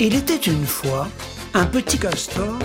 Il était une fois un petit castor.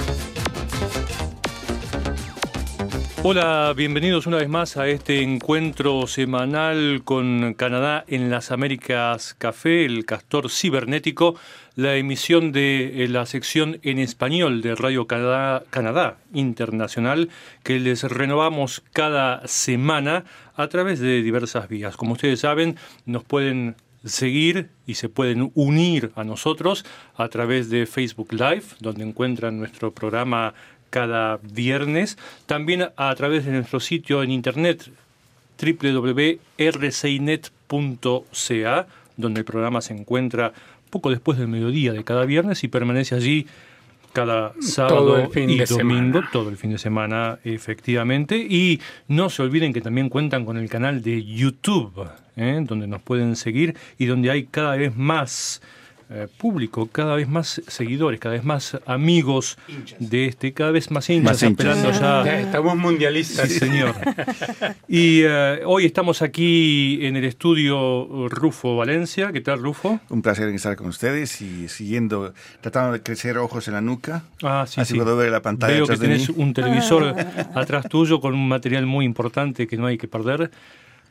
Hola, bienvenidos una vez más a este encuentro semanal con Canadá en las Américas Café, el castor cibernético, la emisión de eh, la sección en español de Radio Canadá, Canadá Internacional que les renovamos cada semana a través de diversas vías. Como ustedes saben, nos pueden seguir y se pueden unir a nosotros a través de Facebook Live, donde encuentran nuestro programa cada viernes, también a través de nuestro sitio en internet www.rcinet.ca, donde el programa se encuentra poco después del mediodía de cada viernes y permanece allí cada sábado y domingo, todo el fin de semana, efectivamente. Y no se olviden que también cuentan con el canal de YouTube, ¿eh? donde nos pueden seguir y donde hay cada vez más eh, público, cada vez más seguidores, cada vez más amigos de este, cada vez más hinchas, esperando ya. Estamos mundialistas. Sí, señor. y eh, hoy estamos aquí en el estudio Rufo Valencia. ¿Qué tal, Rufo? Un placer estar con ustedes y siguiendo, tratando de crecer ojos en la nuca. Ah, sí, así sí. puedo ver la pantalla. Veo que tenés mí. un televisor atrás tuyo con un material muy importante que no hay que perder.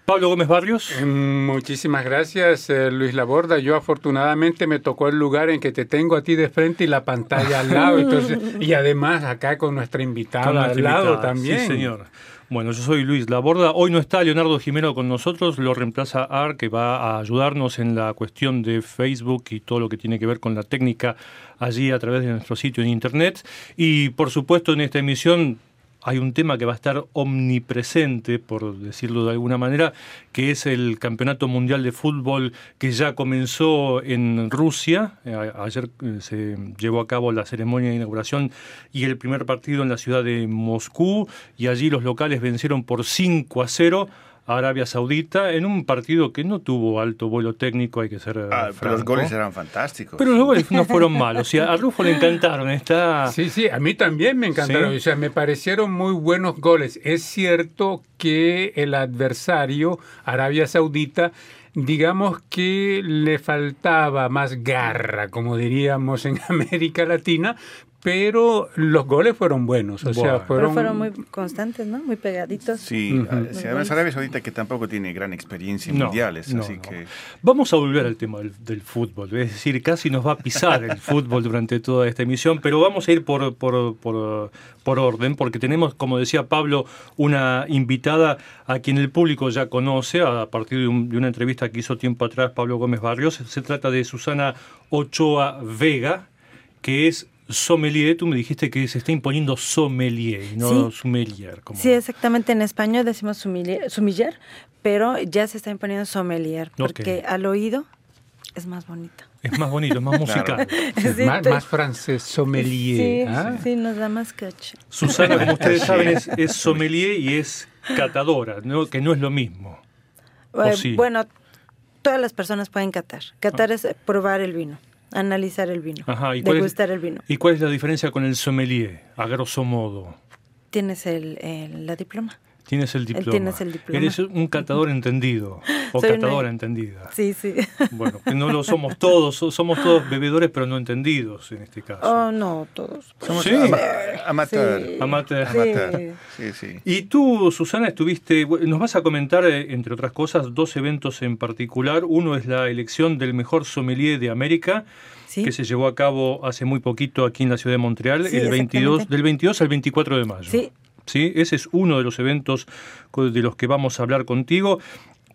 Pablo Gómez Barrios. Eh, Muchísimas gracias, eh, Luis Laborda. Yo afortunadamente me tocó el lugar en que te tengo a ti de frente y la pantalla al lado. Entonces, y además acá con nuestra invitada Con al lado invitada. también. Sí, señor. Bueno, yo soy Luis Laborda. Hoy no está Leonardo Jimeno con nosotros, lo reemplaza Ar, que va a ayudarnos en la cuestión de Facebook y todo lo que tiene que ver con la técnica allí a través de nuestro sitio en Internet. Y por supuesto en esta emisión hay un tema que va a estar omnipresente, por decirlo de alguna manera, que es el Campeonato Mundial de Fútbol que ya comenzó en Rusia. Eh, Ayer eh, se llevó a cabo la ceremonia de inauguración y el primer partido en la ciudad de Moscú y allí los locales vencieron por 5 a 0 a Arabia Saudita en un partido que no tuvo alto vuelo técnico, hay que ser eh, Ah, pero los goles eran fantásticos. Pero los goles no fueron malos. Y a a Rufo le encantaron. Está... Sí, sí, a mí también me encantaron. Sí. O sea, me parecieron muy buenos goles. Es cierto que el adversario, Arabia Saudita, digamos que le faltaba más garra, como diríamos en América Latina, pero los goles fueron buenos. O sea, Bueno. Pero fueron, fueron muy constantes, ¿no? Muy pegaditos. Sí, Ujú. ah, sí, además Arabia Saudita que tampoco tiene gran experiencia en No, mundiales, no, así no. que... Vamos a volver al tema del, del fútbol, es decir, casi nos va a pisar el fútbol durante toda esta emisión, pero vamos a ir por, por, por, por orden, porque tenemos, como decía Pablo, una invitada a quien el público ya conoce a partir de, un- de una entrevista que hizo tiempo atrás Pablo Gómez Barrios. Se trata de Susana Ochoa Vega, que es sommelier. Tú me dijiste que se está imponiendo sommelier y no sommelier. Como... Sí, exactamente. En español decimos sumiller, sumiller, pero ya se está imponiendo sommelier, porque al oído es más bonito. Es más bonito, es más musical. Sí, más, más francés, sommelier. Sí, ¿ah? sí, nos da más cacho. Susana, como ustedes saben, es, es sommelier y es catadora, ¿no? que no es lo mismo. ¿O Eh, sí? Bueno, todas las personas pueden catar. Catar es probar el vino, analizar el vino, Ajá, ¿y es, degustar el vino. ¿Y cuál es la diferencia con el sommelier, a grosso modo? Tienes el, el- la diploma. Tienes el diploma. tienes el diploma. Eres un catador entendido o Soy una- catadora entendida. Sí, sí. Bueno, no lo somos todos, so- somos todos bebedores pero no entendidos en este caso. Oh, no, todos. Somos Sí. ama- amateur. Sí. Amateur. Amateur. Sí, sí. Y tú, Susana, estuviste, bueno, nos vas a comentar, eh, entre otras cosas, dos eventos en particular. Uno es la elección del mejor sommelier de América, Sí. que se llevó a cabo hace muy poquito aquí en la ciudad de Montreal, Sí, el 22, exactamente. del 22 al 24 de mayo. Sí. Sí, ese es uno de los eventos de los que vamos a hablar contigo.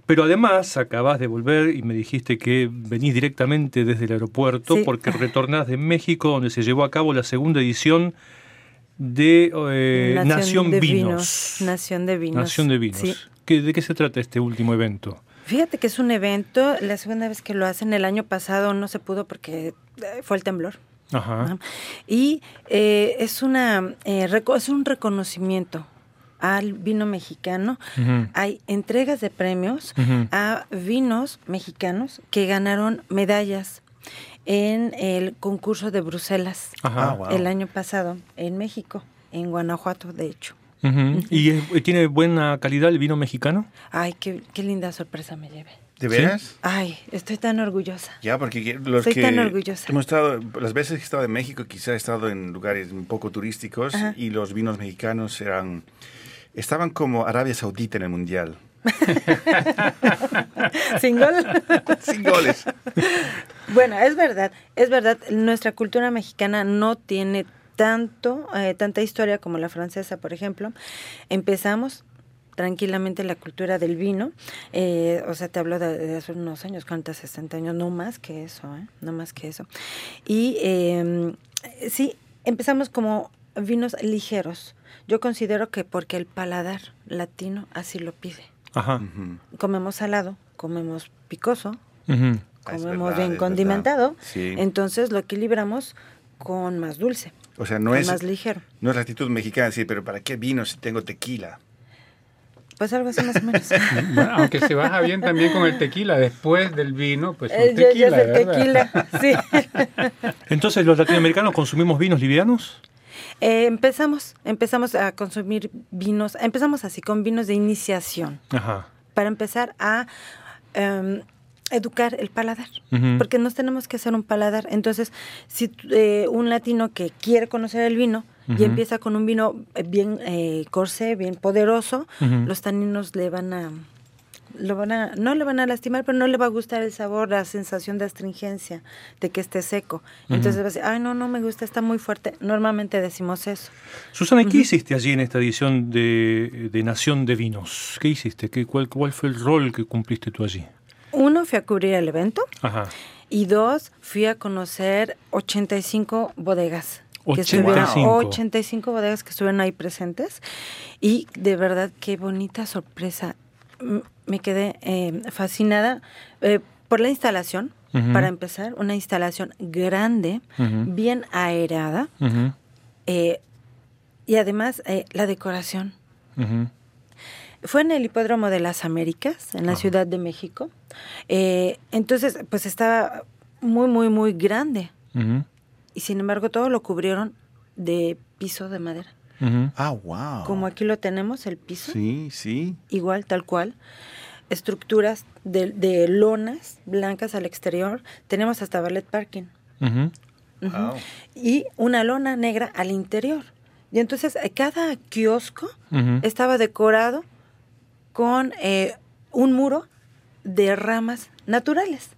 Pero además acabas de volver y me dijiste que venís directamente desde el aeropuerto Sí. porque retornás de México donde se llevó a cabo la segunda edición de eh, Nación, de Vinos. Nación de Vinos. Nación de Vinos. Sí. ¿Qué- ¿De qué se trata este último evento? Fíjate que es un evento, la segunda vez que lo hacen, el año pasado no se pudo porque eh, fue el temblor. Ajá. ¿no? Y eh, es, una, eh, reco- es un reconocimiento al vino mexicano. Hay entregas de premios a vinos mexicanos que ganaron medallas en el concurso de Bruselas Ajá. Ah, wow. el año pasado en México, en Guanajuato, de hecho. ¿Y es- tiene buena calidad el vino mexicano? Ay, qué, qué linda sorpresa me llevé. ¿De veras? Ay, estoy tan orgullosa. Ya, porque los Estoy que tan orgullosa. hemos estado, las veces que he estado en México, quizá he estado en lugares un poco turísticos Ajá. y los vinos mexicanos eran, estaban como Arabia Saudita en el mundial. ¿Sin gol? Sin goles. Bueno, es verdad, es verdad. Nuestra cultura mexicana no tiene tanto, eh, tanta historia como la francesa, por ejemplo. Empezamos tranquilamente la cultura del vino. eh, o sea, te hablo de, de hace unos años, 40, 60 años, no más que eso, ¿eh? no más que eso. Y eh, sí, empezamos como vinos ligeros. Yo considero que porque el paladar latino así lo pide. Ajá. Comemos salado, comemos picoso. Ah, comemos verdad, bien condimentado. Sí. entonces lo equilibramos con más dulce, O sea, no con es, más ligero. no es la actitud mexicana decir, pero ¿para qué vino si tengo tequila? Pues algo así más o menos. Bueno, aunque se baja bien también con el tequila. Después del vino, pues un Eh, ya tequila, es el ¿verdad? tequila, sí. Entonces, ¿los latinoamericanos consumimos vinos livianos? Eh, empezamos, empezamos a consumir vinos, empezamos así con vinos de iniciación, Ajá. para empezar a em, educar el paladar, porque nos tenemos que hacer un paladar. Entonces, si eh, un latino que quiere conocer el vino y empieza con un vino bien eh, corsé, bien poderoso, los taninos le van a lo van a, no le van a lastimar, pero no le va a gustar el sabor, la sensación de astringencia, de que esté seco. Entonces va a decir, ay, no, no me gusta, está muy fuerte. Normalmente decimos eso. Susana, ¿qué hiciste allí en esta edición de, de Nación de Vinos? ¿Qué hiciste? ¿Qué, cuál, ¿Cuál fue el rol que cumpliste tú allí? Uno, fui a cubrir el evento. Ajá. Y dos, fui a conocer 85 bodegas. que 85. estuvieron- 85 bodegas que estuvieron ahí presentes. Y de verdad, qué bonita sorpresa. Me quedé eh, fascinada eh, por la instalación, para empezar, una instalación grande, bien aerada. Eh, y además, eh, la decoración. Fue en el Hipódromo de las Américas, en la Ciudad de México. Eh, entonces, pues estaba muy, muy, muy grande. Y sin embargo, todo lo cubrieron de piso de madera. Ah, wow. Como aquí lo tenemos, el piso, Sí, sí. igual, tal cual. Estructuras de, de lonas blancas al exterior. Tenemos hasta ballet parking. Wow. Y una lona negra al interior. Y entonces, eh, cada kiosco estaba decorado con eh, un muro de ramas naturales.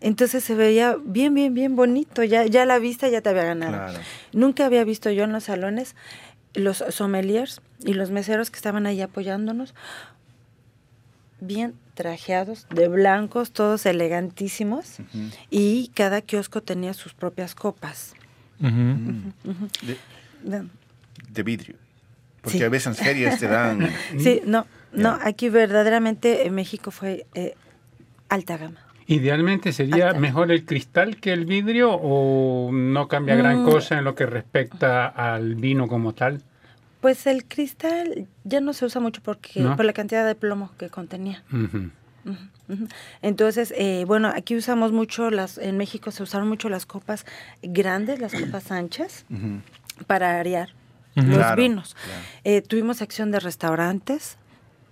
Entonces se veía bien, bien, bien bonito. Ya, ya la vista ya te había ganado. Claro. Nunca había visto yo en los salones los sommeliers y los meseros que estaban ahí apoyándonos, bien trajeados, de blancos, todos elegantísimos. Y cada kiosco tenía sus propias copas. Ujú. De, vidrio. Porque Sí. a veces en ferias te dan... Sí, no, no, aquí verdaderamente en México fue eh, alta gama. Idealmente sería Alta. mejor el cristal que el vidrio o no cambia gran Mm. cosa en lo que respecta al vino como tal. Pues el cristal ya no se usa mucho porque ¿No? por la cantidad de plomo que contenía. Entonces, eh, bueno, aquí usamos mucho las, en México se usaron mucho las copas grandes, las copas anchas, para arear los Claro, vinos. claro. Eh, tuvimos acción de restaurantes,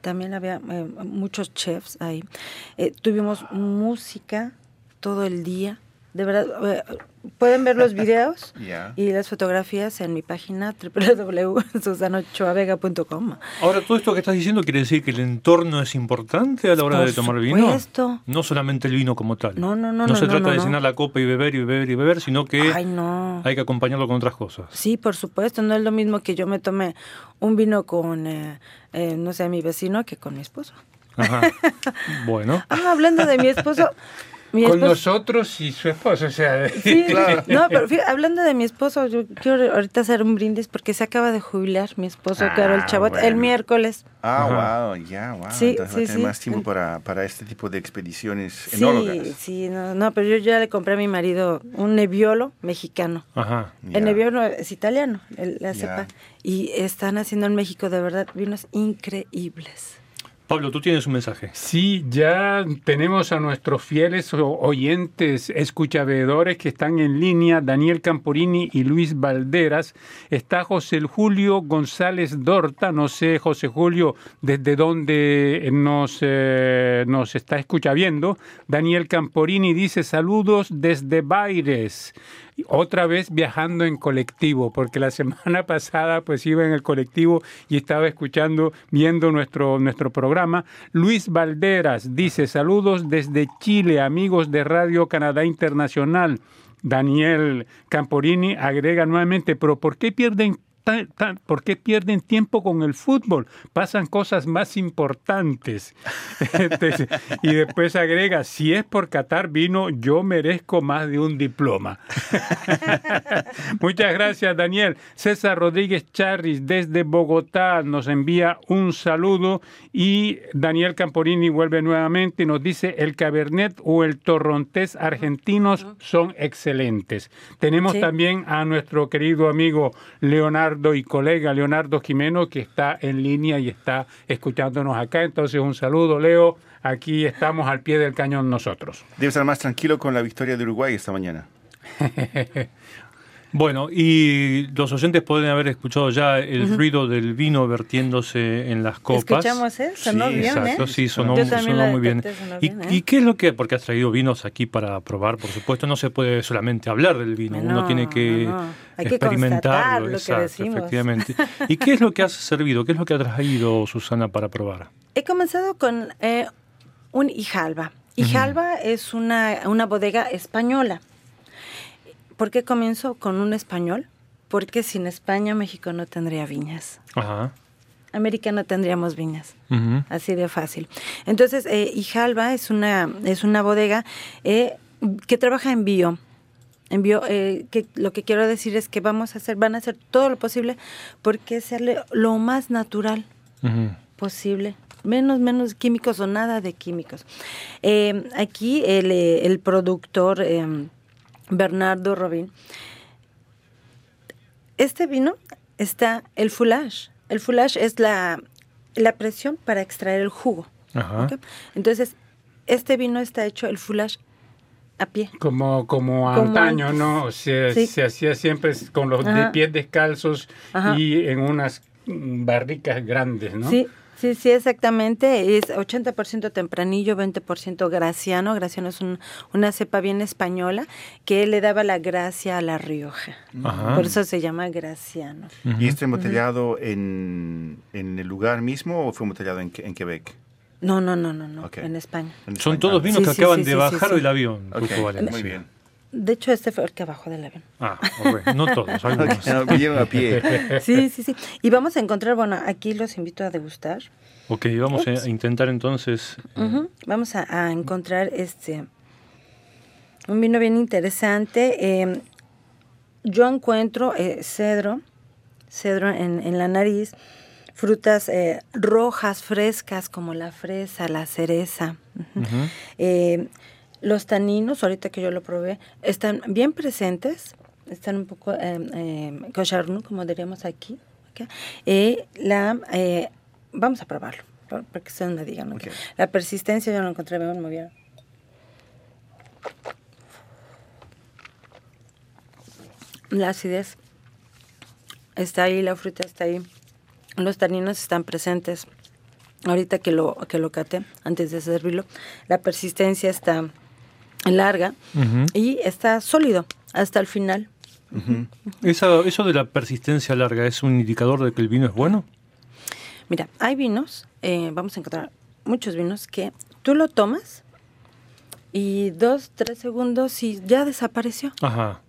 también había eh, muchos chefs ahí. Eh, tuvimos música todo el día. De verdad, pueden ver los videos y las fotografías en mi página www.susanochoavega.com. Ahora, todo esto que estás diciendo quiere decir que el entorno es importante a la hora Por de tomar vino. supuesto. No solamente el vino como tal. No, no, no, No no, se no, trata no, de llenar la copa y beber y beber y beber, sino que Ay, hay que acompañarlo con otras cosas. Sí, por supuesto, no es lo mismo que yo me tome un vino con, eh, eh, no sé, mi vecino que con mi esposo. Ajá. bueno. Ah, hablando de mi esposo, mi Con esposo... nosotros y su esposo, o sea, Sí, no, pero fíjate, hablando de mi esposo, yo quiero ahorita hacer un brindis porque se acaba de jubilar mi esposo, Ah, Carol Chabot, el miércoles. Ah, Ajá. wow, ya, wow. Sí, Entonces va sí, a tener sí. más tiempo para, para este tipo de expediciones Sí, enólogas. sí, no, no, pero yo ya le compré a mi marido un Nebbiolo mexicano. Ajá. El Nebbiolo es italiano, el- la cepa. Y están haciendo en México de verdad vinos increíbles. Pablo, tú tienes un mensaje. Sí, ya tenemos a nuestros fieles oyentes, escuchavedores que están en línea, Daniel Camporini y Luis Valderas. Está José Julio González Dorta, no sé, José Julio, desde dónde nos, eh, nos está escuchando. Daniel Camporini dice saludos desde Baires. Otra vez viajando en colectivo, porque la semana pasada pues iba en el colectivo y estaba escuchando, viendo nuestro, nuestro programa. Luis Valderas dice saludos desde Chile, amigos de Radio Canadá Internacional. Daniel Camporini agrega nuevamente, pero ¿por qué pierden tan- tan- ¿por qué pierden tiempo con el fútbol? Pasan cosas más importantes. Entonces, y después agrega, si es por Qatar vino, yo merezco más de un diploma. Muchas gracias, Daniel. César Rodríguez Charris desde Bogotá nos envía un saludo y Daniel Camporini vuelve nuevamente y nos dice el Cabernet o el Torrontés argentinos son excelentes. Tenemos Sí. también a nuestro querido amigo Leonardo y colega Leonardo Jimeno que está en línea y está escuchándonos acá. Entonces un saludo, Leo. Aquí estamos al pie del cañón nosotros. Debe estar más tranquilo con la victoria de Uruguay esta mañana. Bueno, y los oyentes pueden haber escuchado ya el ruido del vino vertiéndose en las copas. Escuchamos, ¿eh? Sonó Sí, bien, Exacto, ¿eh? sí, sonó, Yo muy bien. detecté, sonó ¿Y, bien, ¿eh? y qué es lo que, porque has traído vinos aquí para probar, por supuesto, no se puede solamente hablar del vino, uno No, tiene que no, no. Hay experimentarlo, lo que exacto, decimos. efectivamente. ¿Y qué es lo que has servido? ¿Qué es lo que ha traído Susana para probar? He comenzado con eh, un Ijalba. Ijalba es una, una bodega española. ¿Por qué comienzo con un español? Porque sin España México no tendría viñas. Ajá. América no tendríamos viñas. Así de fácil. Entonces, eh, Ijalba es una, es una bodega eh, que trabaja en bio. En bio, eh, que lo que quiero decir es que vamos a hacer, van a hacer todo lo posible porque serle lo más natural Ujú. posible. Menos, menos químicos o nada de químicos. Eh, aquí el, eh, el productor eh, Bernardo Robin. Este vino está el foulage. El foulage es la, la presión para extraer el jugo. Ajá. Entonces, este vino está hecho el foulage a pie. Como, como Como antaño, antes. ¿no? Se, Sí. se hacía siempre con los de pies descalzos Ajá. y en unas barricas grandes, ¿no? Sí, sí, sí, exactamente. Es 80% tempranillo, 20% graciano. Graciano es un- una cepa bien española que le daba la gracia a la Rioja. Ajá. Por eso se llama graciano. ¿Y este embotellado en, en el lugar mismo o fue embotellado en, Que- en Quebec? No, no, no, no, no, en España. En Son todos vinos Sí, que sí, acaban sí, de sí, bajar sí. del avión. Muy bien. De hecho, este fue el que bajó del avión. Ah, ok. no todos, algunos. No, vinieron a pie. Sí, sí, sí. Y vamos a encontrar, bueno, aquí los invito a degustar. Ok, vamos a intentar entonces. Ujú. Vamos a, a encontrar este un vino bien interesante. Eh, yo encuentro eh, cedro, cedro en, en la nariz, frutas eh, rojas, frescas, como la fresa, la cereza. Ujú. Los taninos, ahorita que yo lo probé, están bien presentes, están un poco eh, eh, como diríamos aquí. Eh, la, eh, vamos a probarlo, para que ustedes me digan. La persistencia yo lo encontré muy bien. La acidez está ahí, la fruta está ahí. Los taninos están presentes. Ahorita que lo, que lo cate, antes de servirlo, la persistencia está larga Ujú. y está sólido hasta el final. Esa- ¿Eso de la persistencia larga es un indicador de que el vino es bueno? Mira, hay vinos, eh, vamos a encontrar muchos vinos que tú lo tomas y dos, tres segundos y ya desapareció. Ajá.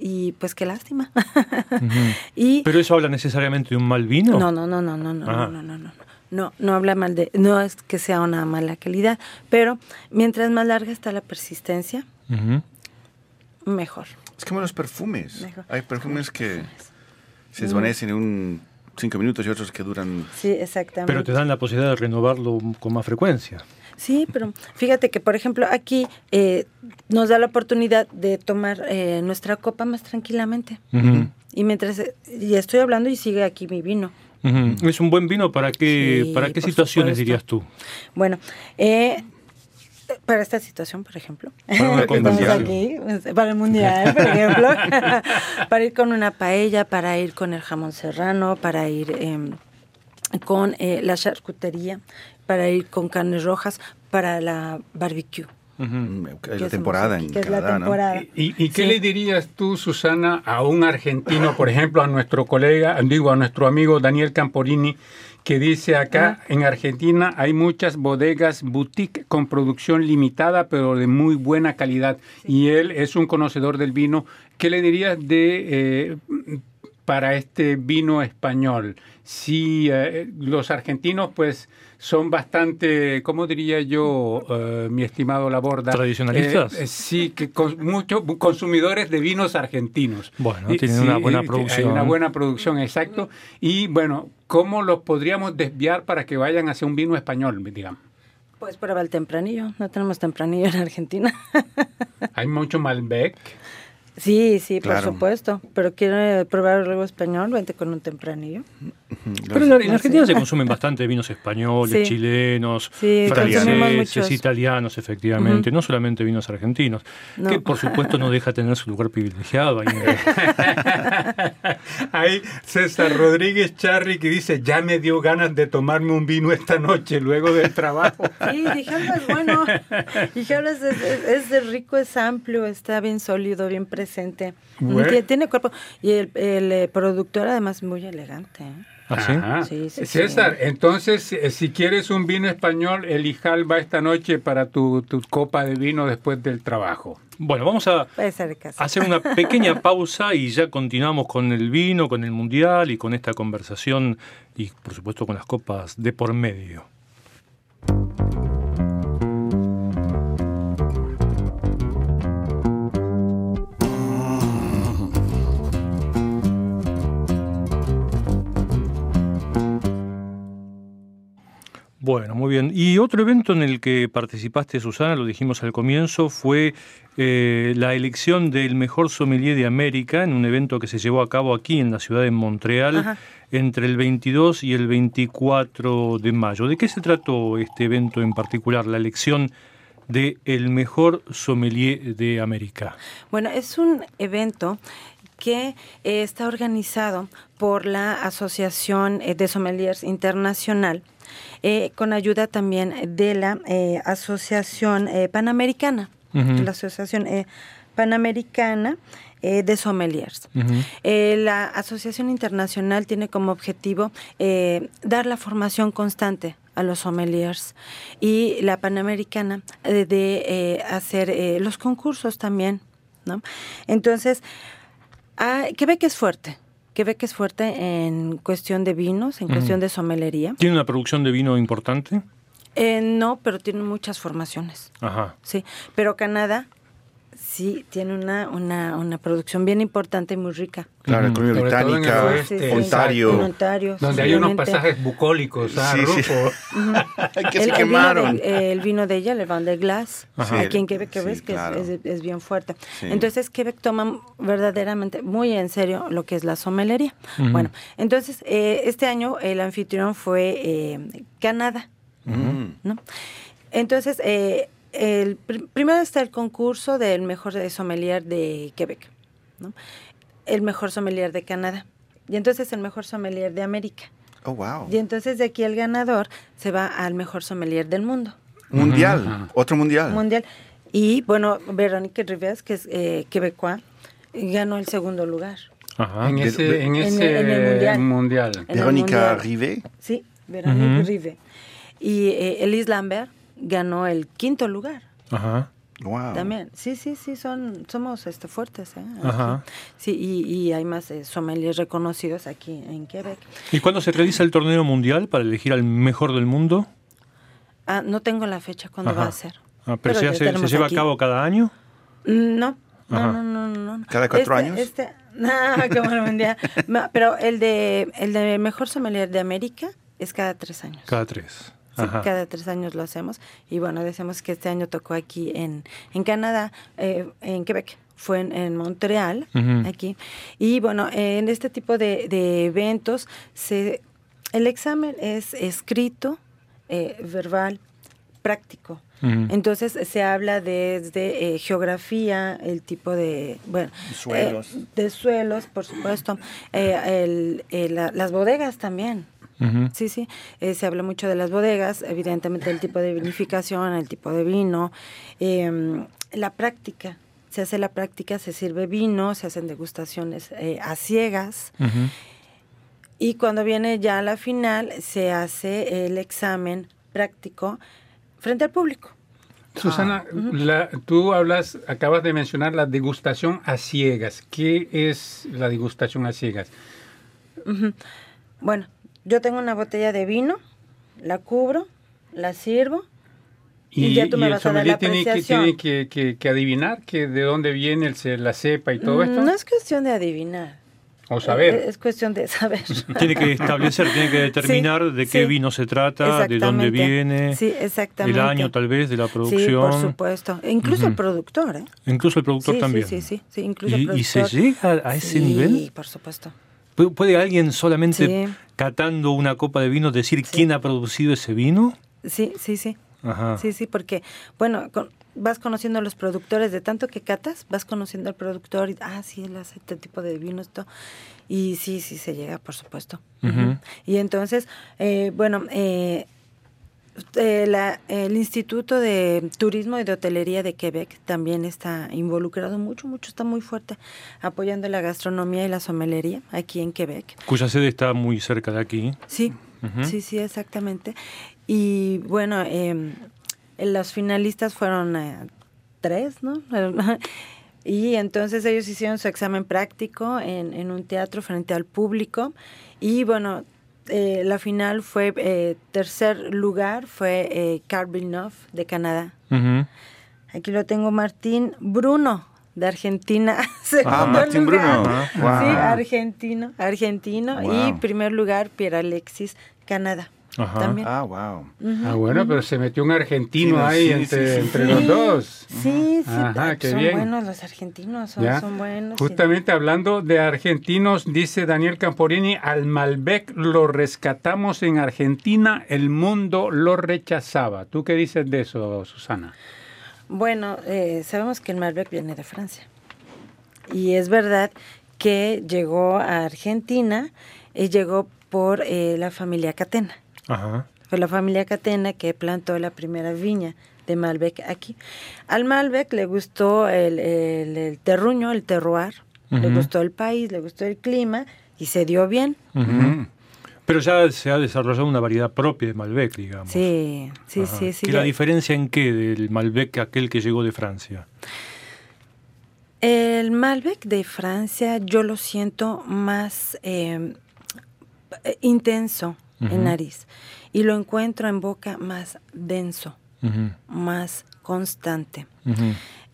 Y pues qué lástima. Ujú. y ¿Pero eso habla necesariamente de un mal vino? no, no, no, no, no, no, Ah. no, no, no, no. No, no habla mal de, no es que sea una mala calidad, pero mientras más larga está la persistencia, mejor. Es como los perfumes. Mejor. Hay perfumes que se desvanecen en un cinco minutos y otros que duran... Sí, exactamente. Pero te dan la posibilidad de renovarlo con más frecuencia. Sí, pero fíjate que, por ejemplo, aquí eh, nos da la oportunidad de tomar eh, nuestra copa más tranquilamente. Y mientras, eh, y estoy hablando y sigue aquí mi vino. ¿Es un buen vino para qué, Sí, para qué situaciones supuesto. dirías tú? Bueno, eh, para esta situación, por ejemplo, Para estamos aquí, para el mundial, por ejemplo, para ir con una paella, para ir con el jamón serrano, para ir em, con eh, la charcutería, para ir con carnes rojas, para la barbecue. Que Es la temporada aquí, en que es la Canadá, ¿no? temporada. ¿Y, y qué Sí. le dirías tú, Susana, a un argentino, por ejemplo, a nuestro colega, digo, a nuestro amigo Daniel Camporini, que dice acá, en Argentina hay muchas bodegas boutique con producción limitada, pero de muy buena calidad, y él es un conocedor del vino. ¿Qué le dirías de... eh, para este vino español. Si eh, los argentinos, pues, son bastante, ¿cómo diría yo, eh, mi estimado Laborda? ¿Tradicionalistas? Eh, eh, sí, que con, muchos consumidores de vinos argentinos. Bueno, tienen una buena producción. Hay una buena producción, exacto. Y bueno, ¿cómo los podríamos desviar para que vayan hacia un vino español, digamos? Pues prueba el tempranillo. No tenemos tempranillo en Argentina. Hay mucho Malbec. Sí, sí, por supuesto. Pero quiere probar algo español, vente con un tempranillo. Pero en, Argentina se consumen bastante vinos españoles, Sí. chilenos, Sí, franceses, italianos, efectivamente, no solamente vinos argentinos, No. que por supuesto no deja tener su lugar privilegiado. ahí Hay César Rodríguez Charri que dice, ya me dio ganas de tomarme un vino esta noche luego del trabajo. Sí, Dijalba es bueno. Dijalba es, es, es rico, es amplio, está bien sólido, bien presente. Bueno. Tiene, tiene cuerpo. Y el, el, eh, productor además muy elegante. ¿eh? ¿Ah, sí? Sí, sí, César, sí. entonces, eh, si quieres un vino español, el Ijal va esta noche para tu, tu copa de vino después del trabajo. Bueno, vamos a hacer una pequeña pausa y ya continuamos con el vino, con el mundial y con esta conversación y por supuesto con las copas de por medio. Bueno, muy bien. Y otro evento en el que participaste, Susana, lo dijimos al comienzo, fue eh, la elección del mejor sommelier de América en un evento que se llevó a cabo aquí en la ciudad de Montreal Ajá. entre el 22 y el 24 de mayo. ¿De qué se trató este evento en particular, la elección de el mejor sommelier de América? Bueno, es un evento que eh, está organizado por la Asociación eh, de Sommeliers Internacional, eh, con ayuda también de la eh, Asociación eh, Panamericana, la Asociación eh, Panamericana eh, de Sommeliers. Eh, la Asociación Internacional tiene como objetivo eh, dar la formación constante a los sommeliers y la Panamericana eh, de eh, hacer eh, los concursos también, ¿no? Entonces, ah, Quebec es fuerte. Quebec es fuerte en cuestión de vinos, en cuestión de somelería. ¿Tiene una producción de vino importante? Eh, no, pero tiene muchas formaciones. Ajá. Sí, pero Canadá sí tiene una, una, una producción bien importante y muy rica. Claro, Ujú. Colonia Sobre todo en el Británica, oeste, Ontario. En Ontario. Donde hay unos pasajes bucólicos, ¿ah, Sí, sí. Que el, se el quemaron. Vino de, el vino de ella, el Van de Glass, Ajá. aquí en Quebec, que Sí, ves que es- claro. es, es bien fuerte. Sí. Entonces, Quebec toma verdaderamente muy en serio lo que es la somelería. Bueno, entonces, eh, este año el anfitrión fue eh, Canadá. Mm. ¿no? Entonces, eh, el, pr- primero está el concurso del mejor sommelier de Quebec, ¿no? el mejor sommelier de Canadá y entonces el mejor sommelier de América. Oh, wow. Y entonces de aquí el ganador se va al mejor sommelier del mundo, Mundial, otro mundial. mundial. Y bueno, Verónica Rivers, que es eh, quebecoa, ganó el segundo lugar. Ajá. En ese, de- en En ese el- en el mundial. Verónica. Rivet. Sí, Verónica Ujú. Rive. Y eh, Elise Lambert ganó el quinto lugar. Ajá. Wow. También, sí, sí, sí, son, somos este, fuertes. ¿eh? Ajá. Sí, y, y hay más eh, sommeliers reconocidos aquí en Quebec. ¿Y cuándo se realiza el torneo mundial para elegir al mejor del mundo? Ah, no tengo la fecha cuándo Ajá. va a ser. Ah, pero se, lleva aquí. a cabo cada año. Mm, No, Ajá. no, no, no, no. ¿Cada cuatro Este- años? Este, no. Ma- Pero el de, el de mejor sommelier de América es cada tres años. Cada tres. Sí, cada tres años lo hacemos. Y bueno, decimos que este año tocó aquí en, en Canadá, eh, en Quebec. Fue en, en Montreal, aquí. Y bueno, en este tipo de, de eventos se el examen es escrito, eh, verbal, práctico. Entonces se habla desde eh, geografía, el tipo de bueno, Suelos. eh, de suelos, por supuesto, eh, el- eh, la- las bodegas también. Sí, sí, eh, se habla mucho de las bodegas, evidentemente el tipo de vinificación, el tipo de vino, eh, la práctica. Se hace la práctica, se sirve vino, se hacen degustaciones eh, a ciegas. Y cuando viene ya la final, se hace el examen práctico frente al público. Susana, la- tú hablas, acabas de mencionar la degustación a ciegas. ¿Qué es la degustación a ciegas? Bueno, yo tengo una botella de vino, la cubro, la sirvo Y ya tú me el vas a dar la tiene, que, apreciación. tiene que, que- que adivinar que de dónde viene el, la cepa y todo esto. Mm, No es cuestión de adivinar. o saber. Es, es cuestión de saber. Tiene que establecer, tiene que determinar Sí, de qué sí. vino se trata, de dónde viene, Sí, exactamente. el año tal vez de la Sí, producción. por supuesto. E incluso el productor, ¿eh? Incluso el productor sí, también. Sí, sí, sí, sí, incluso el ¿Y, y productor. se llega a ese Sí, nivel? por supuesto. ¿Pu- ¿Puede alguien solamente Sí. catando una copa de vino decir quién ha producido ese vino? Sí, sí, sí. Ajá. Sí, sí, porque, bueno, con- vas conociendo a los productores, de tanto que catas, vas conociendo al productor y, ah, sí, él hace este tipo de vinos, esto. Y sí, sí, se llega, por supuesto. Y entonces, eh, bueno, eh, eh, la- el Instituto de Turismo y de Hotelería de Quebec también está involucrado mucho, mucho, está muy fuerte apoyando la gastronomía y la somelería aquí en Quebec. Cuya sede está muy cerca de aquí. Sí, sí, sí, exactamente. Y bueno, eh, los finalistas fueron eh, tres, ¿no? Y entonces ellos hicieron su examen práctico en, en un teatro frente al público. Y bueno, eh, la final fue, eh, tercer lugar fue eh, Carl Villeneuve de Canadá. Aquí lo tengo Martín Bruno de Argentina. Segundo Ah, Martín lugar. Bruno. Sí, Wow. argentino, argentino. Y primer lugar, Pierre Alexis, Canadá. Ajá. También. Ah, wow. Ah, bueno, pero se metió un argentino Sí, ahí sí, entre, sí, sí. entre Sí, los dos. Sí, sí, Ajá, ah, qué son bien. buenos los argentinos, son, buenos. Justamente hablando de argentinos, dice Daniel Camporini, al Malbec lo rescatamos en Argentina, el mundo lo rechazaba. ¿Tú qué dices de eso, Susana? Bueno, eh, sabemos que el Malbec viene de Francia. Y es verdad que llegó a Argentina y llegó por eh, la familia Catena. Ajá. Fue la familia Catena que plantó la primera viña de Malbec aquí. Al Malbec le gustó el, el- el terruño, el terroir, le gustó el país, le gustó el clima y se dio bien. Pero ya se ha desarrollado una variedad propia de Malbec, digamos. Sí, sí, Ajá. sí, sí. ¿Y la diferencia en qué del Malbec aquel que llegó de Francia? El Malbec de Francia yo lo siento más eh, eh, en nariz y lo encuentro en boca más denso, más constante,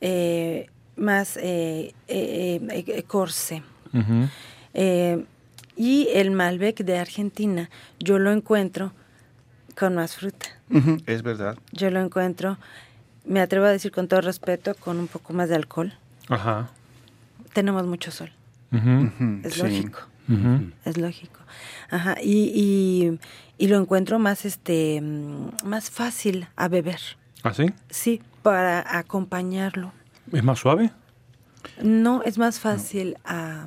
eh, más eh, eh, eh, corse. Eh, y el Malbec de Argentina yo lo encuentro con más fruta. Es verdad. Yo lo encuentro, me atrevo a decir con todo respeto, con un poco más de alcohol. Ajá. Tenemos mucho sol, es sí. lógico. Es lógico. Ajá. Y, y, y lo encuentro más este mm, más fácil a beber. ¿Ah, sí? Sí, para acompañarlo. ¿Es más suave? No, es más fácil a,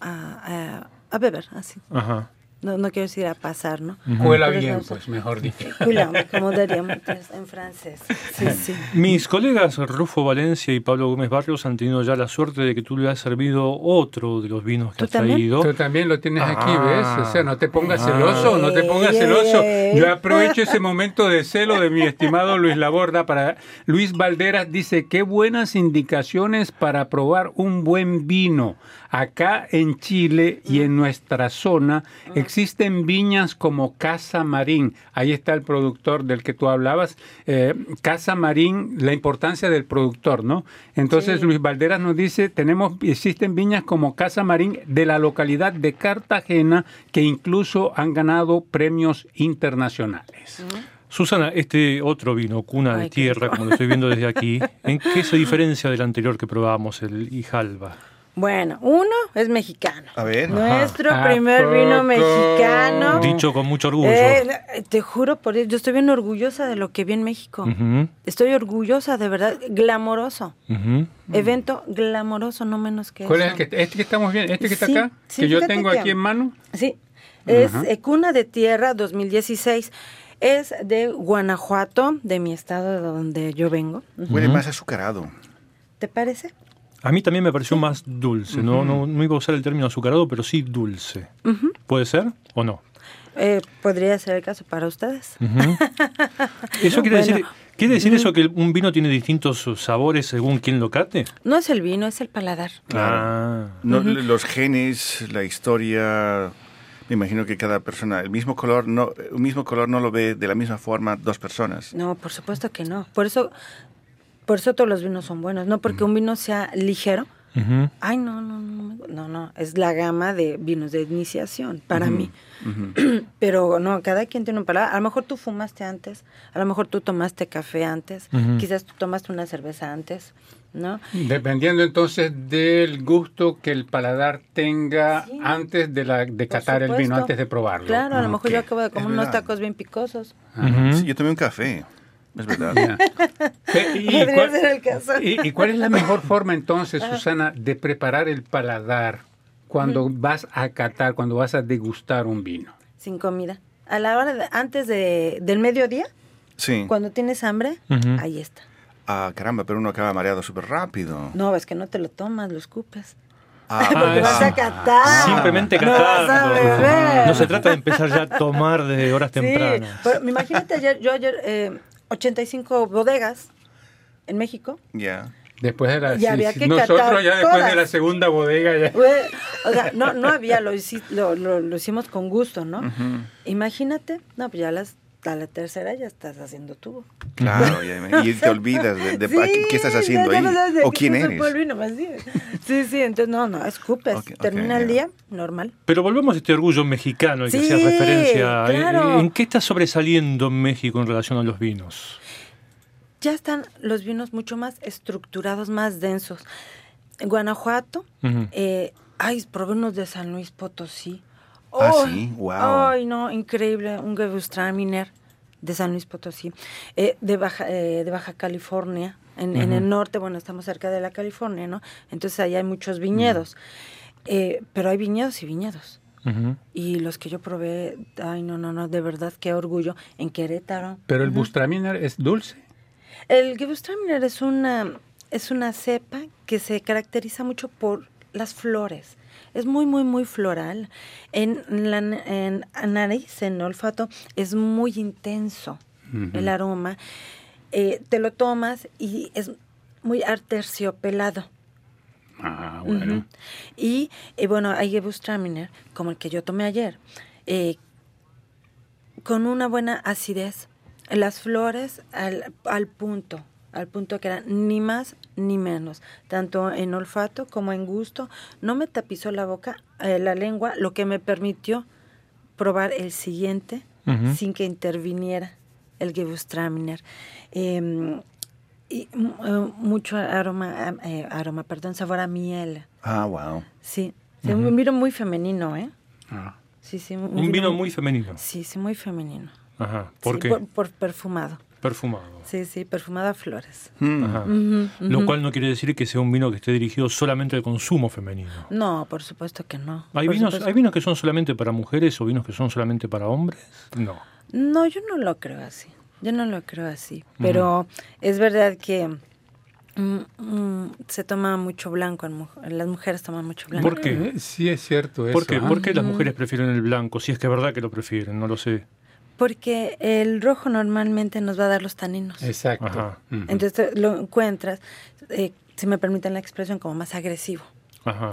a, a- a beber, así. Ajá. No, no quiero decir a pasar, ¿no? Cuela Pero bien, no sé. pues, mejor dicho. Culam, como diríamos en francés. Sí, sí. Mis colegas Rufo Valencia y Pablo Gómez Barrios han tenido ya la suerte de que tú le has servido otro de los vinos que ¿Tú has también? traído. Tú también lo tienes aquí, Ah. ¿ves? O sea, no te pongas Ah. celoso, no te pongas celoso. Yo aprovecho ese momento de celo de mi estimado Luis Laborda para... Luis Valderas dice, qué buenas indicaciones para probar un buen vino. Acá en Chile y en nuestra zona existen viñas como Casa Marín. Ahí está el productor del que tú hablabas. Eh, Casa Marín, la importancia del productor, ¿no? Entonces Sí. Luis Valderas nos dice, tenemos, existen viñas como Casa Marín de la localidad de Cartagena que incluso han ganado premios internacionales. Susana, este otro vino, cuna de Ay, tierra, como lo estoy viendo desde aquí, ¿en qué se diferencia del anterior que probábamos, el Ijalba? Bueno, uno es mexicano. A ver. Nuestro ¿A primer vino mexicano. Dicho con mucho orgullo. Eh, te juro por Dios, yo estoy bien orgullosa de lo que vi en México. Estoy orgullosa, de verdad, glamoroso. Evento glamoroso, no menos que ¿Cuál es el que, este que estamos viendo? ¿Este que está Sí, acá? sí, que yo tengo que- aquí en mano. Sí, es eh, Cuna de Tierra 2016. Es de Guanajuato, de mi estado de donde yo vengo. Huele más azucarado. ¿Te parece? A mí también me pareció más dulce. no, no, no iba a usar el término azucarado, pero sí dulce. ¿Puede ser o no? Eh, podría ser el caso para ustedes. Eso quiere Bueno. decir, quiere decir eso que un vino tiene distintos sabores según quien lo cate. No es el vino, es el paladar. Ah. No, Los genes, la historia. Me imagino que cada persona, el mismo color, no, el mismo color no lo ve de la misma forma dos personas. No, por supuesto que no. Por eso, por eso todos los vinos son buenos. No porque un vino sea ligero. Ujú. Ay, no, no, no, no, no. Es la gama de vinos de iniciación para mí. Pero no, cada quien tiene un paladar. A lo mejor tú fumaste antes, a lo mejor tú tomaste café antes, quizás tú tomaste una cerveza antes, ¿no? Dependiendo entonces del gusto que el paladar tenga Sí. antes de, la, de catar el vino, antes de probarlo. Claro, a lo mejor yo acabo de comer unos tacos bien picosos. Sí, yo tomé un café. Es verdad. ¿Y, Podría cuál, ser el caso. y- y cuál es la mejor forma entonces, Susana, de preparar el paladar cuando vas a catar, cuando vas a degustar un vino? Sin comida. A la hora de, antes de, del mediodía, Sí. cuando tienes hambre, ahí está. Ah, caramba, pero uno acaba mareado súper rápido. No, es que no te lo tomas, lo escupes. Ah, Porque Ah, vas a catar. Simplemente No vas a catando. beber. No se trata de empezar ya a tomar desde horas Sí, tempranas. pero imagínate ayer, yo ayer, eh, 85 bodegas en México. Ya. Después de la, Y sí, había sí, que nosotros ya después de todas. la segunda bodega ya. O sea, no, no había, lo, hici- lo, lo- lo hicimos con gusto, ¿no? Imagínate, no, pues ya las, a la tercera ya estás haciendo tubo. Claro, ya y te olvidas de, de- ¿qué, qué estás haciendo ya ahí? no sabes de ¿O qué quién eres? Sí, sí, entonces no, no, escupes. Ok, ok, Termina el día, normal. Pero volvemos a este orgullo mexicano al que Sí, hacías referencia. ¿En- claro. ¿En qué está sobresaliendo México en relación a los vinos? Ya están los vinos mucho más estructurados, más densos. En Guanajuato, Ujú. eh, ay, probé unos de San Luis Potosí. Ah, Oh, sí, wow. Ay, no, increíble, un Gewürztraminer de San Luis Potosí, Eh, de, Baja, eh, de Baja California, en, en el norte, bueno, estamos cerca de la California, ¿no? Entonces allá hay muchos viñedos, Eh, pero hay viñedos y viñedos. Y los que yo probé, ay, no, no, no, de verdad, qué orgullo, en Querétaro. Pero el Bustraminer es dulce. El Gewürztraminer es una, es una cepa que se caracteriza mucho por las flores. Es muy, muy, muy floral. En la en nariz, en olfato, es muy intenso el aroma. Eh, te lo tomas y es muy arterciopelado. Ah, bueno. Ujú. Y eh, bueno, hay Gewürztraminer, como el que yo tomé ayer, eh, con una buena acidez. Las flores al, al punto, al punto que eran ni más ni menos, tanto en olfato como en gusto. No me tapizó la boca, eh, la lengua, lo que me permitió probar el siguiente sin que interviniera el Gewürztraminer. Eh, y mm, eh, mucho aroma, eh, aroma, perdón, sabor a miel. Ah, wow. Sí, un vino muy femenino, ¿eh? Ah. Sí, sí, Un vino muy femenino. Sí, sí, muy femenino. Ajá. ¿Por Sí, qué? Por, por perfumado. Perfumado. Sí, sí, perfumado a flores. Mm. Ajá. Lo cual no quiere decir que sea un vino que esté dirigido solamente al consumo femenino. No, por supuesto que no. ¿Hay por vinos, supuesto. ¿Hay vinos que son solamente para mujeres o vinos que son solamente para hombres? No. No, yo no lo creo así. Yo no lo creo así. Pero es verdad que mm, mm, se toma mucho blanco. en mu- las mujeres toman mucho blanco. ¿Por qué? Eh, Sí, es cierto eso. ¿Por qué? ¿ah? ¿Por qué las mujeres prefieren el blanco? Si es que es verdad que lo prefieren, no lo sé. Porque el rojo normalmente nos va a dar los taninos. Exacto. Ajá. Entonces lo encuentras, eh, si me permiten la expresión, como más agresivo. Ajá.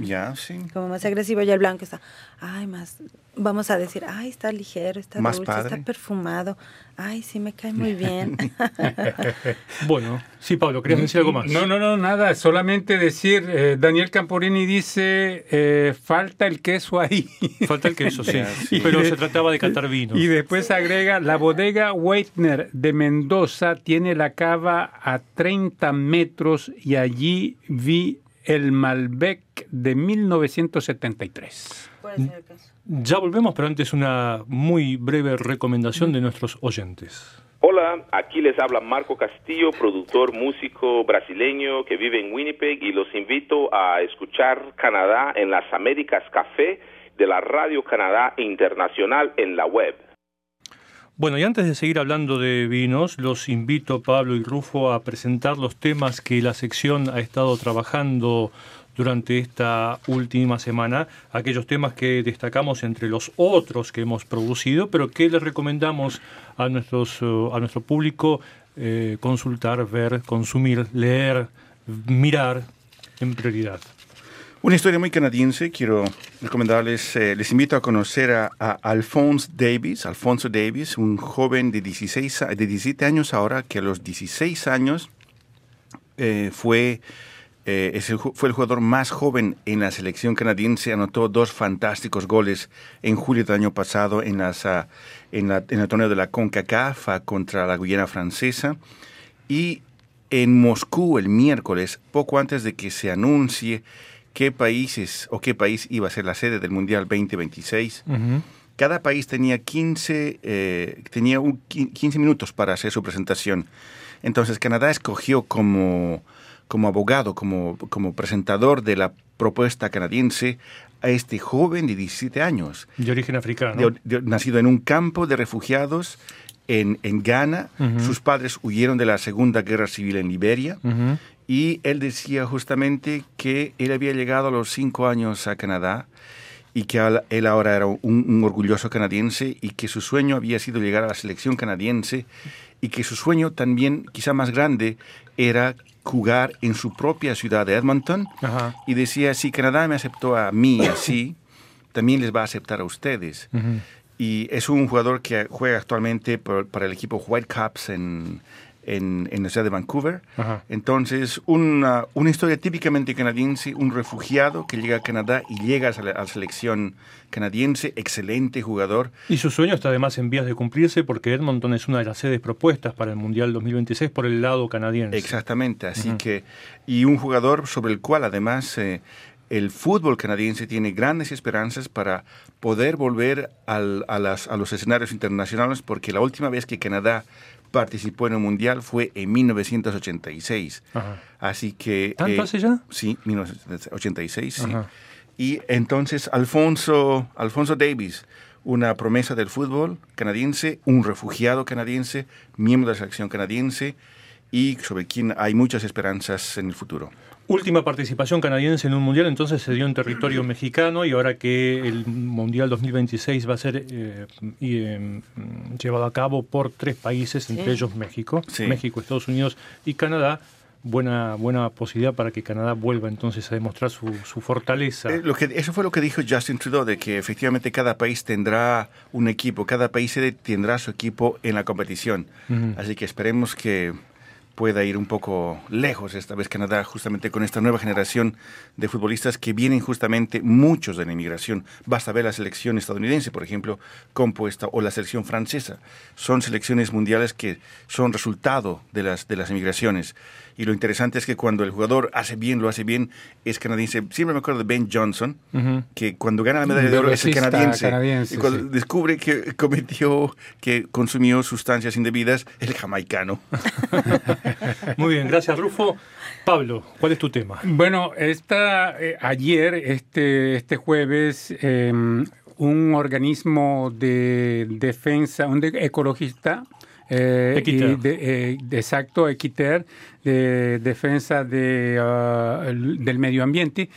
Ya, sí. Como más agresivo, ya el blanco está, ay, más, vamos a decir, ay, está ligero, está Más dulce, padre. está perfumado, ay, sí, me cae muy bien. Bueno, sí, Pablo, ¿querías decir algo más? No, no, no, nada. Solamente decir, eh, Daniel Camporini dice, eh, falta el queso ahí. Falta el queso, sí. Pero de- se trataba de catar vinos. Y después agrega, la bodega Weitner de Mendoza tiene la cava a 30 metros y allí vi el Malbec de 1973. Puede ser el caso. Ya volvemos, pero antes una muy breve recomendación de nuestros oyentes. Hola, aquí les habla Marco Castillo, productor músico brasileño que vive en Winnipeg y los invito a escuchar Canadá en las Américas Café de la Radio Canadá Internacional en la web. Bueno, y antes de seguir hablando de vinos, los invito, Pablo y Rufo, a presentar los temas que la sección ha estado trabajando durante esta última semana, aquellos temas que destacamos entre los otros que hemos producido, pero que les recomendamos a, nuestros, eh, a nuestro público eh, consultar, ver, consumir, leer, mirar en prioridad. Una historia muy canadiense, quiero recomendarles, eh, les invito a conocer a, a Alphonse Davis, Alfonso Davis, un joven de, 16, a- de 17 años ahora, que a los 16 años eh, fue, eh, es el fue el jugador más joven en la selección canadiense, anotó dos fantásticos goles en julio del año pasado en, las, ah, en, la- en el torneo de la CONCACAF ah, contra la Guyana francesa. Y en Moscú el miércoles, poco antes de que se anuncie qué países o qué país iba a ser la sede del Mundial 2026, cada país tenía 15, eh, tenía un qui- 15 minutos para hacer su presentación. Entonces Canadá escogió como, como abogado, como, como presentador de la propuesta canadiense a este joven de 17 años De origen africano. de- de- nacido en un campo de refugiados en, en Ghana. Sus padres huyeron de la Segunda Guerra Civil en Liberia. Ujú. Y él decía justamente que él había llegado a los cinco años a Canadá y que él ahora era un, un orgulloso canadiense y que su sueño había sido llegar a la selección canadiense y que su sueño también, quizá más grande, era jugar en su propia ciudad de Edmonton. Ajá. Y decía, si Canadá me aceptó a mí así, también les va a aceptar a ustedes. Y es un jugador que juega actualmente por- para el equipo Whitecaps en, en, en la ciudad de Vancouver. Ajá. Entonces, una, una historia típicamente canadiense, un refugiado que llega a Canadá y llega a la, a la selección canadiense, excelente jugador. Y su sueño está además en vías de cumplirse porque Edmonton es una de las sedes propuestas para el Mundial 2026 por el lado canadiense. Exactamente, así que, y un jugador sobre el cual además eh, el fútbol canadiense tiene grandes esperanzas para poder volver al- a, las- a los escenarios internacionales, porque la última vez que Canadá participó en un mundial fue en 1986. Ajá. Así que... ¿Tanto hace ya? Sí, 1986, sí. Y entonces Alfonso, Alfonso Davis, una promesa del fútbol canadiense, un refugiado canadiense, miembro de la selección canadiense y sobre quien hay muchas esperanzas en el futuro. Última participación canadiense en un mundial, entonces se dio en territorio mexicano y ahora que el mundial 2026 va a ser eh, y, eh, llevado a cabo por tres países, entre ellos México, Sí. México, Estados Unidos y Canadá, buena buena posibilidad para que Canadá vuelva entonces a demostrar su, su fortaleza. Eh, lo que, eso fue lo que dijo Justin Trudeau, de que efectivamente cada país tendrá un equipo, cada país tendrá su equipo en la competición. Ujú. Así que esperemos que pueda ir un poco lejos esta vez Canadá, justamente con esta nueva generación de futbolistas que vienen justamente muchos de la inmigración. Basta ver la selección estadounidense, por ejemplo, compuesta, o la selección francesa. Son selecciones mundiales que son resultado de las, de las inmigraciones. Y lo interesante es que cuando el jugador hace bien, lo hace bien, es canadiense. Siempre me acuerdo de Ben Johnson, que cuando gana la medalla de oro es el canadiense. canadiense, y cuando sí. descubre que cometió, que consumió sustancias indebidas, el jamaicano. Muy bien, gracias Rufo. Pablo, ¿cuál es tu tema? Bueno, esta, eh, ayer, este, este jueves, eh, un organismo de defensa, un de- ecologista, eh, Equiter. y de, eh, de- exacto, Equiter, de defensa de, ah, el- del medio ambiente,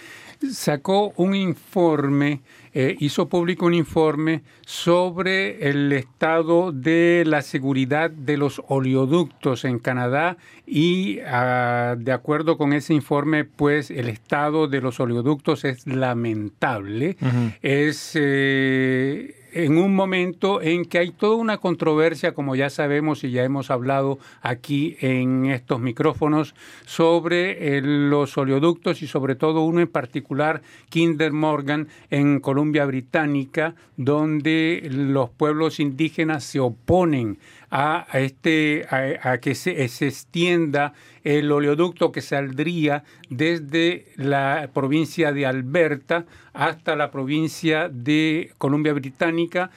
sacó un informe, eh, hizo público un informe sobre el estado de la seguridad de los oleoductos en Canadá y ah, de acuerdo con ese informe, pues el estado de los oleoductos es lamentable. Es eh, en un momento en que hay toda una controversia, como ya sabemos y ya hemos hablado aquí en estos micrófonos, sobre eh, los oleoductos y sobre todo uno en particular, Kinder Morgan, en Columbia Británica, donde los pueblos indígenas se oponen a, este, a, que se, se, extienda el oleoducto que saldría desde la provincia de Alberta hasta la provincia de Columbia Británica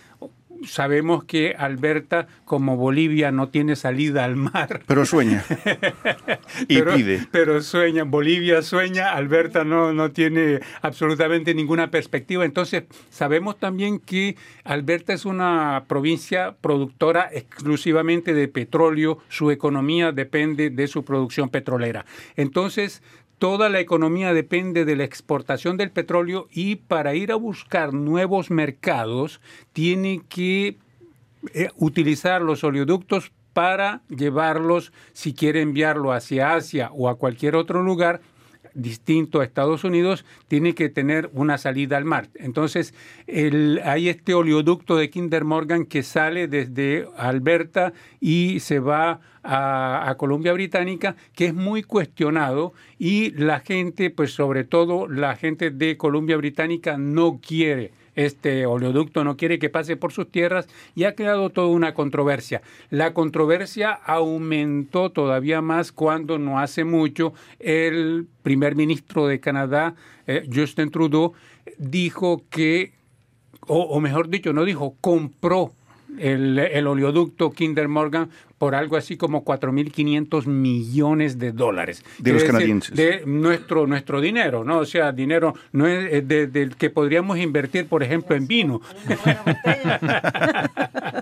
sabemos que Alberta, como Bolivia, no tiene salida al mar. Pero sueña. y pide. Pero sueña. Bolivia sueña, Alberta no, no tiene absolutamente ninguna perspectiva. Entonces, sabemos también que Alberta es una provincia productora exclusivamente de petróleo. Su economía depende de su producción petrolera. Entonces, toda la economía depende de la exportación del petróleo y para ir a buscar nuevos mercados tiene que eh, utilizar los oleoductos para llevarlos, si quiere enviarlo hacia Asia o a cualquier otro lugar, distinto a Estados Unidos, tiene que tener una salida al mar. Entonces, hay este oleoducto de Kinder Morgan que sale desde Alberta y se va a, a, Colombia Británica, que es muy cuestionado y la gente, pues sobre todo la gente de Colombia Británica no quiere este oleoducto no quiere que pase por sus tierras y ha creado toda una controversia. La controversia aumentó todavía más cuando no hace mucho el primer ministro de Canadá, eh, Justin Trudeau, dijo que, o mejor dicho, no dijo, compró el, el, oleoducto Kinder Morgan por algo así como 4.500 millones de dólares. De los canadienses. De nuestro, nuestro dinero, ¿no? O sea, dinero no es del que podríamos invertir, por ejemplo, en vino.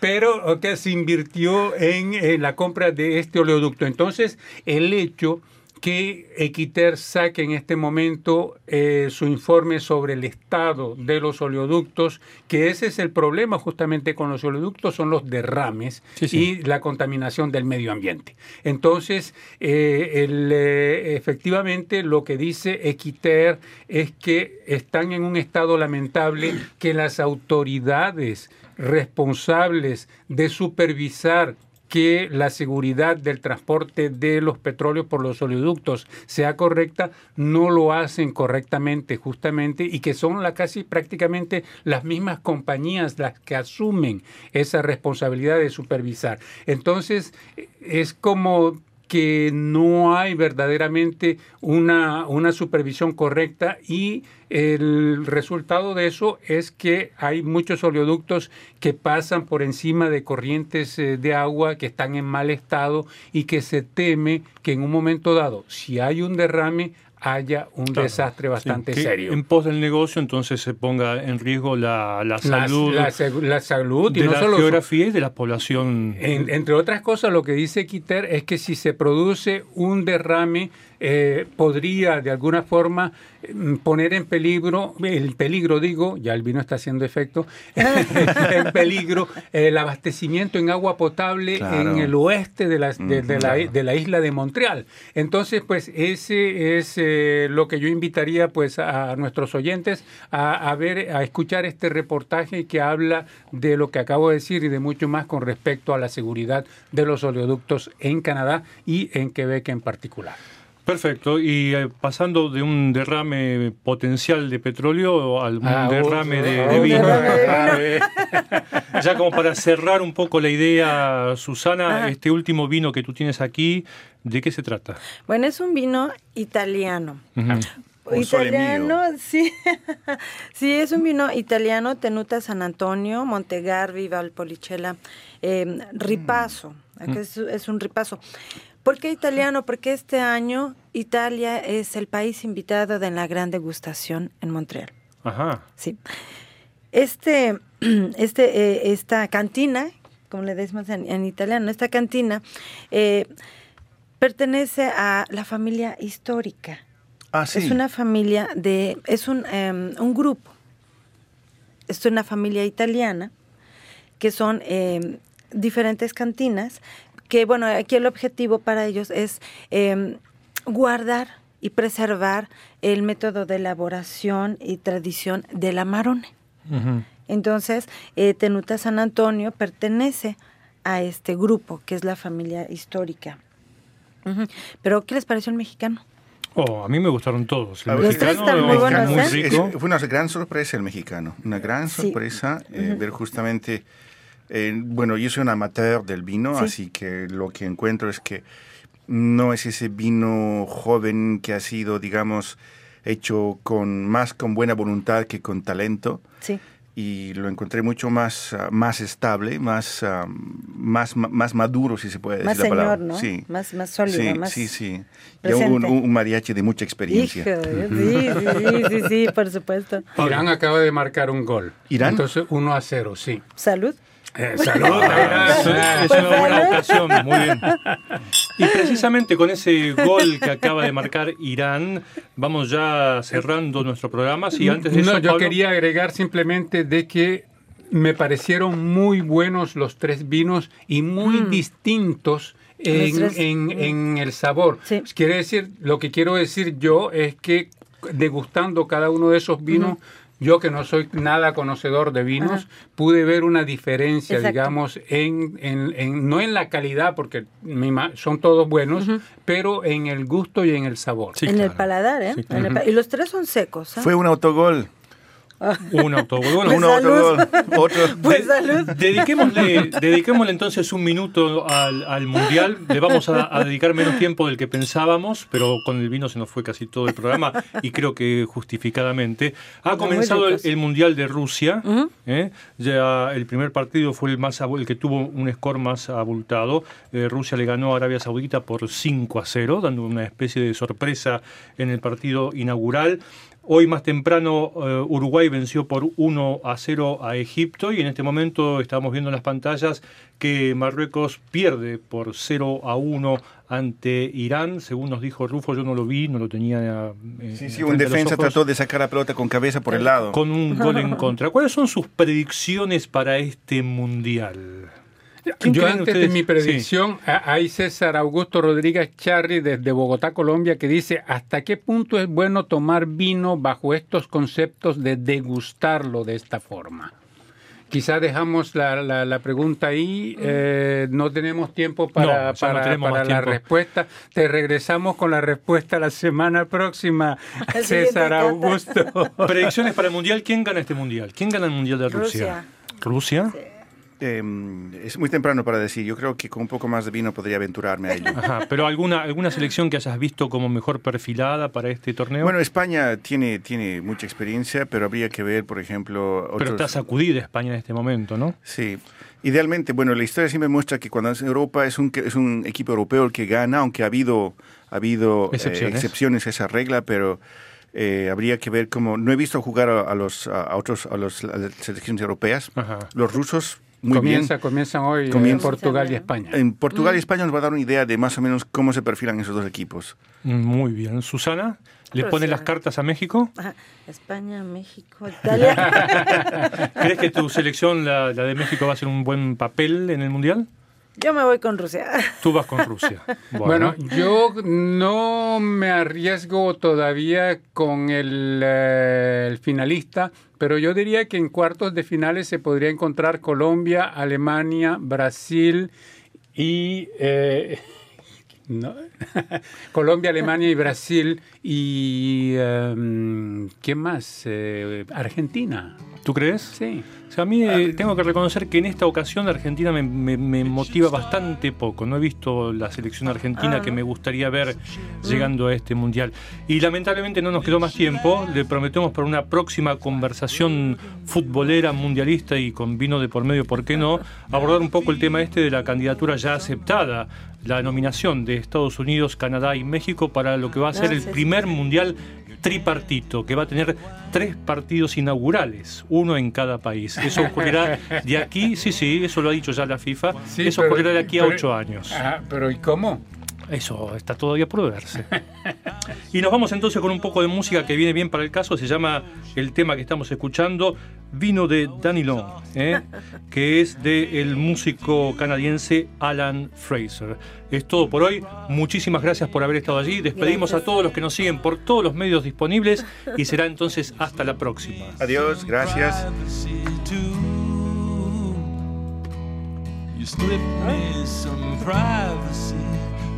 Pero que se invirtió en, en la compra de este oleoducto. Entonces, el hecho que Equiter saque en este momento eh, su informe sobre el estado de los oleoductos, que ese es el problema justamente con los oleoductos, son los derrames y la contaminación del medio ambiente. Entonces, eh, eh, efectivamente, lo que dice Equiter es que están en un estado lamentable que las autoridades responsables de supervisar que la seguridad del transporte de los petróleos por los oleoductos sea correcta, no lo hacen correctamente justamente y que son la, casi prácticamente las mismas compañías las que asumen esa responsabilidad de supervisar. Entonces, es como que no hay verdaderamente una, una supervisión correcta y el resultado de eso es que hay muchos oleoductos que pasan por encima de corrientes eh, de agua que están en mal estado y que se teme que en un momento dado, si hay un derrame, haya un desastre bastante serio. En pos del negocio, entonces se ponga en riesgo la, la salud. La, la, salud y de la geografía y de la población. entre otras cosas, lo que dice Quiter es que si se produce un derrame eh, podría de alguna forma mm, poner en peligro, el peligro digo, ya el vino está haciendo efecto, en peligro el abastecimiento en agua potable en el oeste de la, de, la, isla de Montreal. Entonces, pues ese es eh, lo que yo invitaría pues a nuestros oyentes a, a ver, a escuchar este reportaje que habla de lo que acabo de decir y de mucho más con respecto a la seguridad de los oleoductos en Canadá y en Quebec en particular. Perfecto. Y eh, pasando de un derrame potencial de petróleo al ah, derrame de, vino. ya como para cerrar un poco la idea, Susana, este último vino que tú tienes aquí, ¿de qué se trata? Bueno, es un vino italiano. Italiano, sí. sí, es un vino italiano, Tenuta San Antonio, Montegarvi, Valpolicella, eh, Ripaso. Mm. Es, es un ripaso. ¿Por qué italiano? Porque este año Italia es el país invitado de la gran degustación en Montreal. Ajá. Sí. Este, este, eh, esta cantina, como le decimos en, italiano, esta cantina eh, pertenece a la familia histórica. Ah, sí. Es una familia de, es un, em, un grupo, es una familia italiana que son em, diferentes cantinas que bueno, aquí el objetivo para ellos es em, guardar y preservar el método de elaboración y tradición del amarone. Entonces, eh, Tenuta San Antonio pertenece a este grupo, que es la familia histórica. Pero, ¿qué les pareció el mexicano? Oh, a mí me gustaron todos. El mexicano, muy, muy rico. fue una gran sorpresa el mexicano, una gran sorpresa eh, ver justamente Eh, bueno, yo soy un amateur del vino, Sí. así que lo que encuentro es que no es ese vino joven que ha sido, digamos, hecho con más con buena voluntad que con talento. Sí. Y lo encontré mucho más, ah, más estable, más, ah, más, más maduro, si se puede decir Más la palabra. ¿no? Sí. Más, más sólido, sí, más sí, sí. Y un, un mariachi de mucha experiencia. Hijo, sí, sí, sí, sí, por supuesto. Irán acaba de marcar un gol. ¿Irán? Entonces 1 a 0, sí. Salud. Eh, salud, Es, Irán. es una buena ocasión, muy bien. Y precisamente con ese gol que acaba de marcar Irán, vamos ya cerrando nuestro programa. Sí, antes de no, eso, yo Pablo. quería agregar simplemente de que me parecieron muy buenos los tres vinos y muy distintos en, Los tres. en- en el sabor. Sí. Quiere decir, lo que quiero decir yo es que degustando cada uno de esos vinos, yo que no soy nada conocedor de vinos, pude ver una diferencia, Exacto. digamos, en, en- en- no en la calidad, porque son todos buenos, pero en el gusto y en el sabor. Sí, en el paladar, ¿eh? Sí, En el pa- y los tres son secos. ¿ah? Fue un autogol. Un autogol. Bueno, Pues un autogol. Otro. Pues salud. Dediquémosle, dediquémosle entonces un minuto al, al Mundial. Le vamos a, a dedicar menos tiempo del que pensábamos, pero con el vino se nos fue casi todo el programa y creo que justificadamente. Ha comenzado el, Mundial de Rusia. ¿eh? Ya el primer partido fue el, más, el que tuvo un score más abultado. Eh, Rusia le ganó a Arabia Saudita por 5 a 0, dando una especie de sorpresa en el partido inaugural. Hoy más temprano eh, Uruguay venció por 1 a 0 a Egipto y en este momento estamos viendo en las pantallas que Marruecos pierde por 0 a 1 ante Irán, según nos dijo Rufo, yo no lo vi, no lo tenía. eh, Sí, sí, un defensa trató de sacar la pelota con cabeza por el lado. con un gol en contra. ¿Cuáles son sus predicciones para este mundial? ¿Quién Yo antes de mi predicción, hay César Augusto Rodríguez Charri desde Bogotá, Colombia, que dice, ¿hasta qué punto es bueno tomar vino bajo estos conceptos de degustarlo de esta forma? Quizá dejamos la, la- la pregunta ahí, eh, no tenemos tiempo para, No, ya no para- tenemos para más la tiempo. respuesta. Te regresamos con la respuesta la semana próxima, César. Augusto. Predicciones para el mundial. ¿Quién gana este mundial? ¿Quién gana el mundial de Rusia? ¿Rusia? Eh, es muy temprano para decir. Yo creo que con un poco más de vino podría aventurarme a ello. Ajá, pero alguna, alguna selección que hayas visto como mejor perfilada para este torneo. Bueno, España tiene, tiene mucha experiencia, pero habría que ver, por ejemplo, otros... pero está sacudida España en este momento, ¿no? Sí. Idealmente, bueno, la historia siempre muestra que cuando es Europa es un, es un equipo europeo el que gana, aunque ha habido, ha habido eh, Excepciones. excepciones a esa regla, pero eh, habría que ver cómo... No he visto jugar a, a los, a otros, a, los, a las selecciones europeas. Ajá. Los rusos, muy Comienza, bien. comienzan hoy eh, Comienza. Portugal y España. En Portugal y España nos va a dar una idea de más o menos cómo se perfilan esos dos equipos. Muy bien. Susana, ¿le pone las cartas a México? Ajá. España, México, Italia. ¿Crees que tu selección, la, la de México, va a hacer un buen papel en el mundial? Yo me voy con Rusia. Tú vas con Rusia. Bueno, yo no me arriesgo todavía con el, eh, el finalista, pero yo diría que en cuartos de finales se podría encontrar Colombia, Alemania, Brasil y... eh, no. Colombia, Alemania y Brasil y... em, ¿Qué más? Eh, Argentina. ¿Tú crees? Sí. O sea, a mí eh, tengo que reconocer que en esta ocasión Argentina me, me- me motiva bastante poco. No he visto la selección argentina que me gustaría ver llegando a este mundial. Y lamentablemente no nos quedó más tiempo. Le prometemos para una próxima conversación futbolera, mundialista y con vino de por medio, ¿por qué no? Abordar un poco el tema este de la candidatura ya aceptada, la nominación de Estados Unidos, Canadá y México para lo que va a ser el primer mundial tripartito, que va a tener tres partidos inaugurales, uno en cada país. Eso ocurrirá de aquí, sí, sí, eso lo ha dicho ya la FIFA, Sí, eso pero- ocurrirá de aquí a pero- ocho años. Ah, pero ¿y cómo? Eso está todavía por verse. Y nos vamos entonces con un poco de música que viene bien para el caso, se llama el tema que estamos escuchando, Vino de Danny Long, ¿eh? que es del músico canadiense Alan Fraser. Es todo por hoy, muchísimas gracias por haber estado allí, despedimos Gracias. a todos los que nos siguen por todos los medios disponibles y será entonces hasta la próxima. Adiós, gracias. You slip me some privacy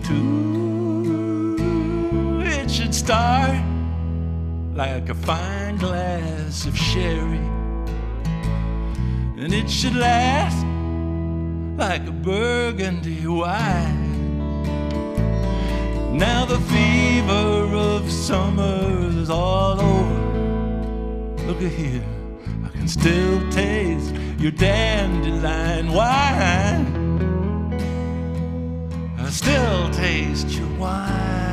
too. It should start like a fine glass of sherry, and it should last like a burgundy wine. Now the fever of summer is all over. Look at here, I can still taste your dandelion wine. Still taste your wine.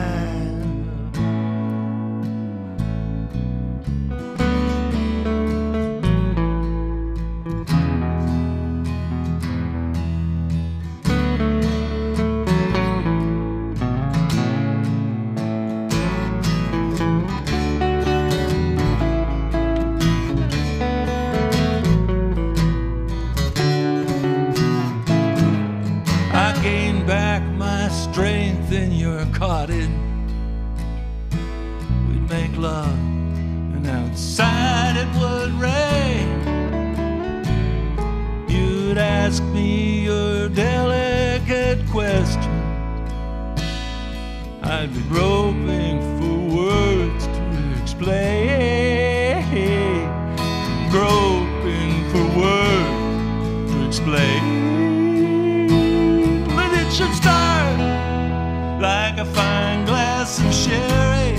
Groping for words to explain. But it should start like a fine glass of sherry.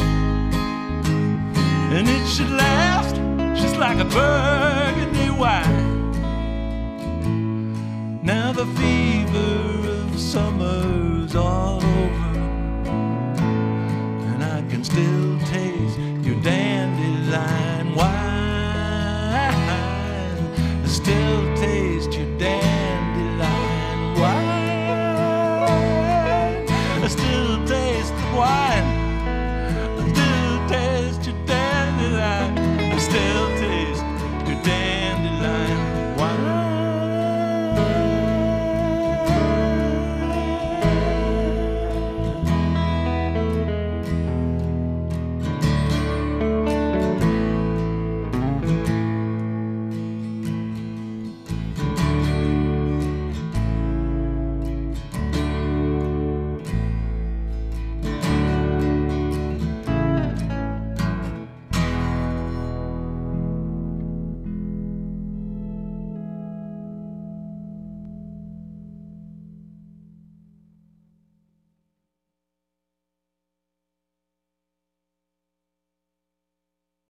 And it should last just like a burgundy wine. Now the fever of summer's all